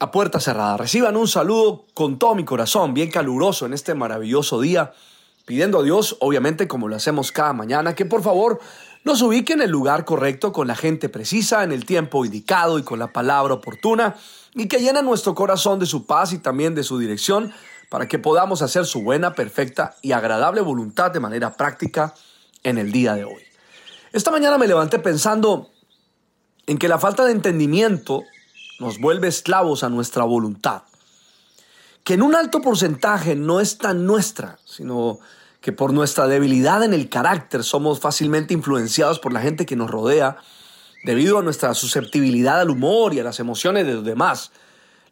a puerta cerrada. Reciban un saludo con todo mi corazón, bien caluroso en este maravilloso día, pidiendo a Dios, obviamente como lo hacemos cada mañana, que por favor nos ubique en el lugar correcto, con la gente precisa, en el tiempo indicado y con la palabra oportuna, y que llene nuestro corazón de su paz y también de su dirección, para que podamos hacer su buena, perfecta y agradable voluntad de manera práctica en el día de hoy. Esta mañana me levanté pensando en que la falta de entendimiento nos vuelve esclavos a nuestra voluntad, que en un alto porcentaje no es tan nuestra, sino que por nuestra debilidad en el carácter somos fácilmente influenciados por la gente que nos rodea debido a nuestra susceptibilidad al humor y a las emociones de los demás,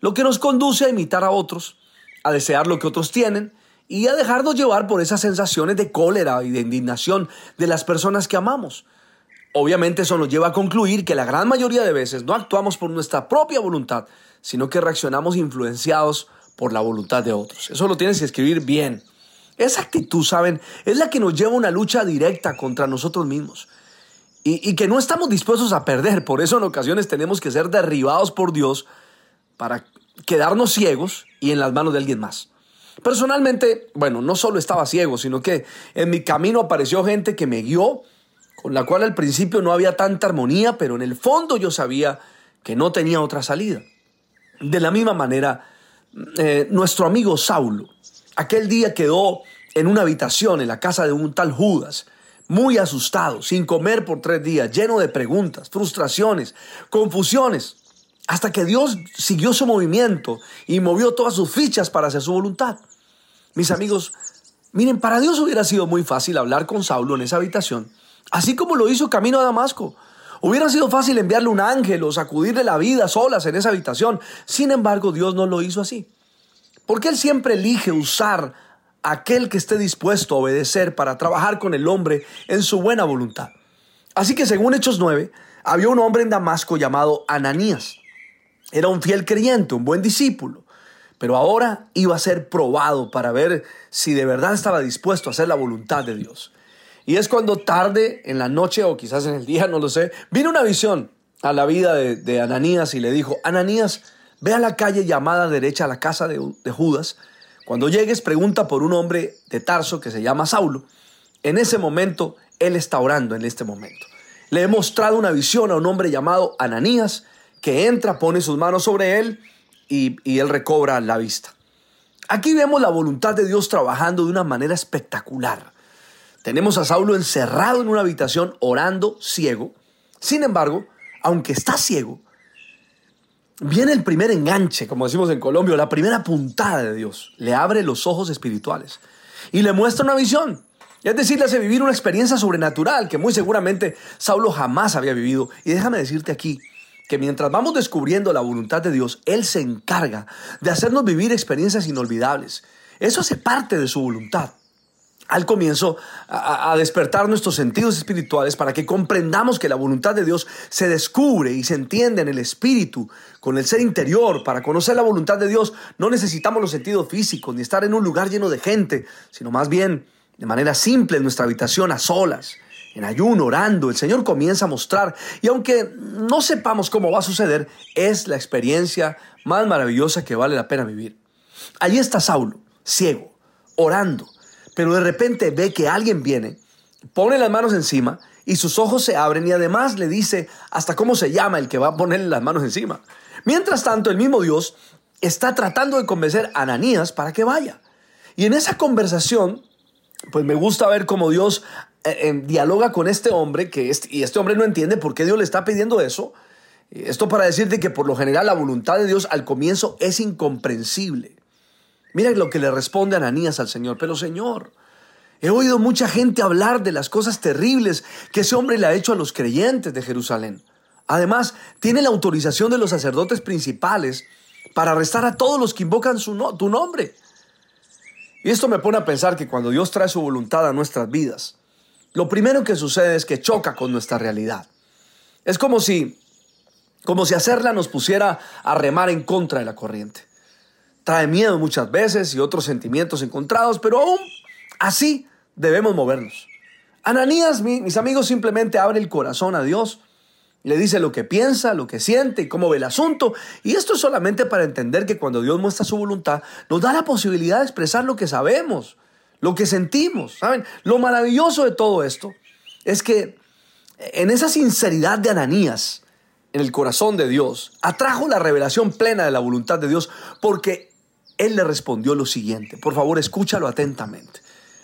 lo que nos conduce a imitar a otros, a desear lo que otros tienen y a dejarnos llevar por esas sensaciones de cólera y de indignación de las personas que amamos. Obviamente eso nos lleva a concluir que la gran mayoría de veces no actuamos por nuestra propia voluntad, sino que reaccionamos influenciados por la voluntad de otros. Eso lo tienes que escribir bien. Esa actitud, ¿saben? Es la que nos lleva a una lucha directa contra nosotros mismos. Y, que no estamos dispuestos a perder. Por eso en ocasiones tenemos que ser derribados por Dios para quedarnos ciegos y en las manos de alguien más. Personalmente, bueno, no solo estaba ciego, sino que en mi camino apareció gente que me guió con la cual al principio no había tanta armonía, pero en el fondo yo sabía que no tenía otra salida. De la misma manera, eh, nuestro amigo Saulo, aquel día quedó en una habitación en la casa de un tal Judas, muy asustado, sin comer por tres días, lleno de preguntas, frustraciones, confusiones, hasta que Dios siguió su movimiento y movió todas sus fichas para hacer su voluntad. Mis amigos, miren, para Dios hubiera sido muy fácil hablar con Saulo en esa habitación Así como lo hizo camino a Damasco. Hubiera sido fácil enviarle un ángel o sacudirle la vida solas en esa habitación. Sin embargo, Dios no lo hizo así. Porque Él siempre elige usar a aquel que esté dispuesto a obedecer para trabajar con el hombre en su buena voluntad. Así que según Hechos 9, había un hombre en Damasco llamado Ananías. Era un fiel creyente, un buen discípulo, pero ahora iba a ser probado para ver si de verdad estaba dispuesto a hacer la voluntad de Dios. Y es cuando tarde en la noche o quizás en el día, no lo sé, vino una visión a la vida de, Ananías y le dijo, Ananías, ve a la calle llamada derecha a la casa de, Judas. Cuando llegues, pregunta por un hombre de Tarso que se llama Saulo. En ese momento, él está orando en este momento. Le he mostrado una visión a un hombre llamado Ananías que entra, pone sus manos sobre él y él recobra la vista. Aquí vemos la voluntad de Dios trabajando de una manera espectacular. Tenemos a Saulo encerrado en una habitación orando ciego. Sin embargo, aunque está ciego, viene el primer enganche, como decimos en Colombia, la primera puntada de Dios. Le abre los ojos espirituales y le muestra una visión. Es decir, le hace vivir una experiencia sobrenatural que muy seguramente Saulo jamás había vivido. Y déjame decirte aquí que mientras vamos descubriendo la voluntad de Dios, Él se encarga de hacernos vivir experiencias inolvidables. Eso hace parte de su voluntad al comienzo a, despertar nuestros sentidos espirituales para que comprendamos que la voluntad de Dios se descubre y se entiende en el espíritu, con el ser interior. Para conocer la voluntad de Dios no necesitamos los sentidos físicos ni estar en un lugar lleno de gente, sino más bien de manera simple en nuestra habitación a solas, en ayuno, orando. El Señor comienza a mostrar y aunque no sepamos cómo va a suceder, es la experiencia más maravillosa que vale la pena vivir. Allí está Saulo, ciego, orando pero de repente ve que alguien viene, pone las manos encima y sus ojos se abren y además le dice hasta cómo se llama el que va a ponerle las manos encima. Mientras tanto, el mismo Dios está tratando de convencer a Ananías para que vaya. Y en esa conversación, pues me gusta ver cómo Dios eh, eh, dialoga con este hombre, que y este hombre no entiende por qué Dios le está pidiendo eso. Esto para decirte que por lo general la voluntad de Dios al comienzo es incomprensible. Mira lo que le responde Ananías al Señor. Pero Señor, he oído mucha gente hablar de las cosas terribles que ese hombre le ha hecho a los creyentes de Jerusalén. Además, tiene la autorización de los sacerdotes principales para arrestar a todos los que invocan su tu nombre. Y esto me pone a pensar que cuando Dios trae su voluntad a nuestras vidas, lo primero que sucede es que choca con nuestra realidad. Es como si, como si hacerla nos pusiera a remar en contra de la corriente. Trae miedo muchas veces y otros sentimientos encontrados, pero aún así debemos movernos. Ananías, mis amigos, simplemente abre el corazón a Dios le dice lo que piensa, lo que siente y cómo ve el asunto. Y esto es solamente para entender que cuando Dios muestra su voluntad, nos da la posibilidad de expresar lo que sabemos, lo que sentimos. ¿Saben? Lo maravilloso de todo esto es que en esa sinceridad de Ananías, en el corazón de Dios, atrajo la revelación plena de la voluntad de Dios porque él le respondió lo siguiente. Por favor, escúchalo atentamente.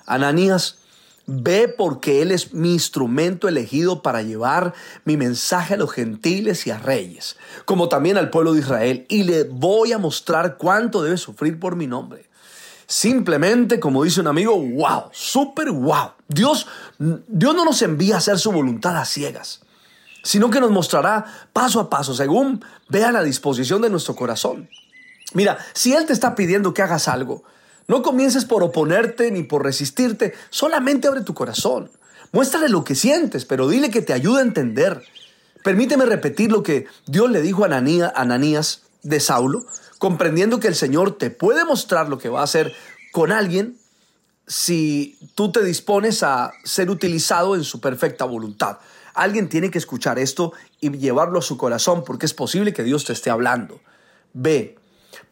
Ananías Ve porque Él es mi instrumento elegido para llevar mi mensaje a los gentiles y a reyes, como también al pueblo de Israel, y le voy a mostrar cuánto debe sufrir por mi nombre. Simplemente, como dice un amigo, wow, súper wow. Dios, Dios no nos envía a hacer su voluntad a ciegas, sino que nos mostrará paso a paso, según vea la disposición de nuestro corazón. Mira, si Él te está pidiendo que hagas algo, no comiences por oponerte ni por resistirte, solamente abre tu corazón. Muéstrale lo que sientes, pero dile que te ayude a entender. Permíteme repetir lo que Dios le dijo a Ananías de Saulo, comprendiendo que el Señor te puede mostrar lo que va a hacer con alguien si tú te dispones a ser utilizado en su perfecta voluntad. Alguien tiene que escuchar esto y llevarlo a su corazón porque es posible que Dios te esté hablando. Ve,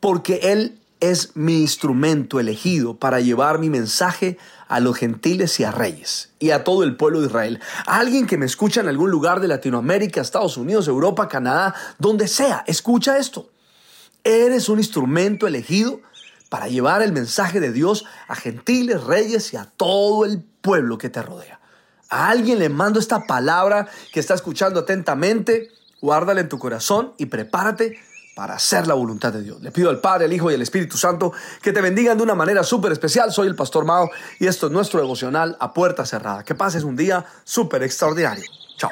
porque Él es mi instrumento elegido para llevar mi mensaje a los gentiles y a reyes y a todo el pueblo de Israel. alguien que me escucha en algún lugar de Latinoamérica, Estados Unidos, Europa, Canadá, donde sea, escucha esto. Eres un instrumento elegido para llevar el mensaje de Dios a gentiles, reyes y a todo el pueblo que te rodea. A alguien le mando esta palabra que está escuchando atentamente, guárdala en tu corazón y prepárate para hacer la voluntad de Dios. Le pido al Padre, al Hijo y al Espíritu Santo que te bendigan de una manera súper especial. Soy el Pastor Mao y esto es nuestro devocional a puerta cerrada. Que pases un día súper extraordinario. Chao.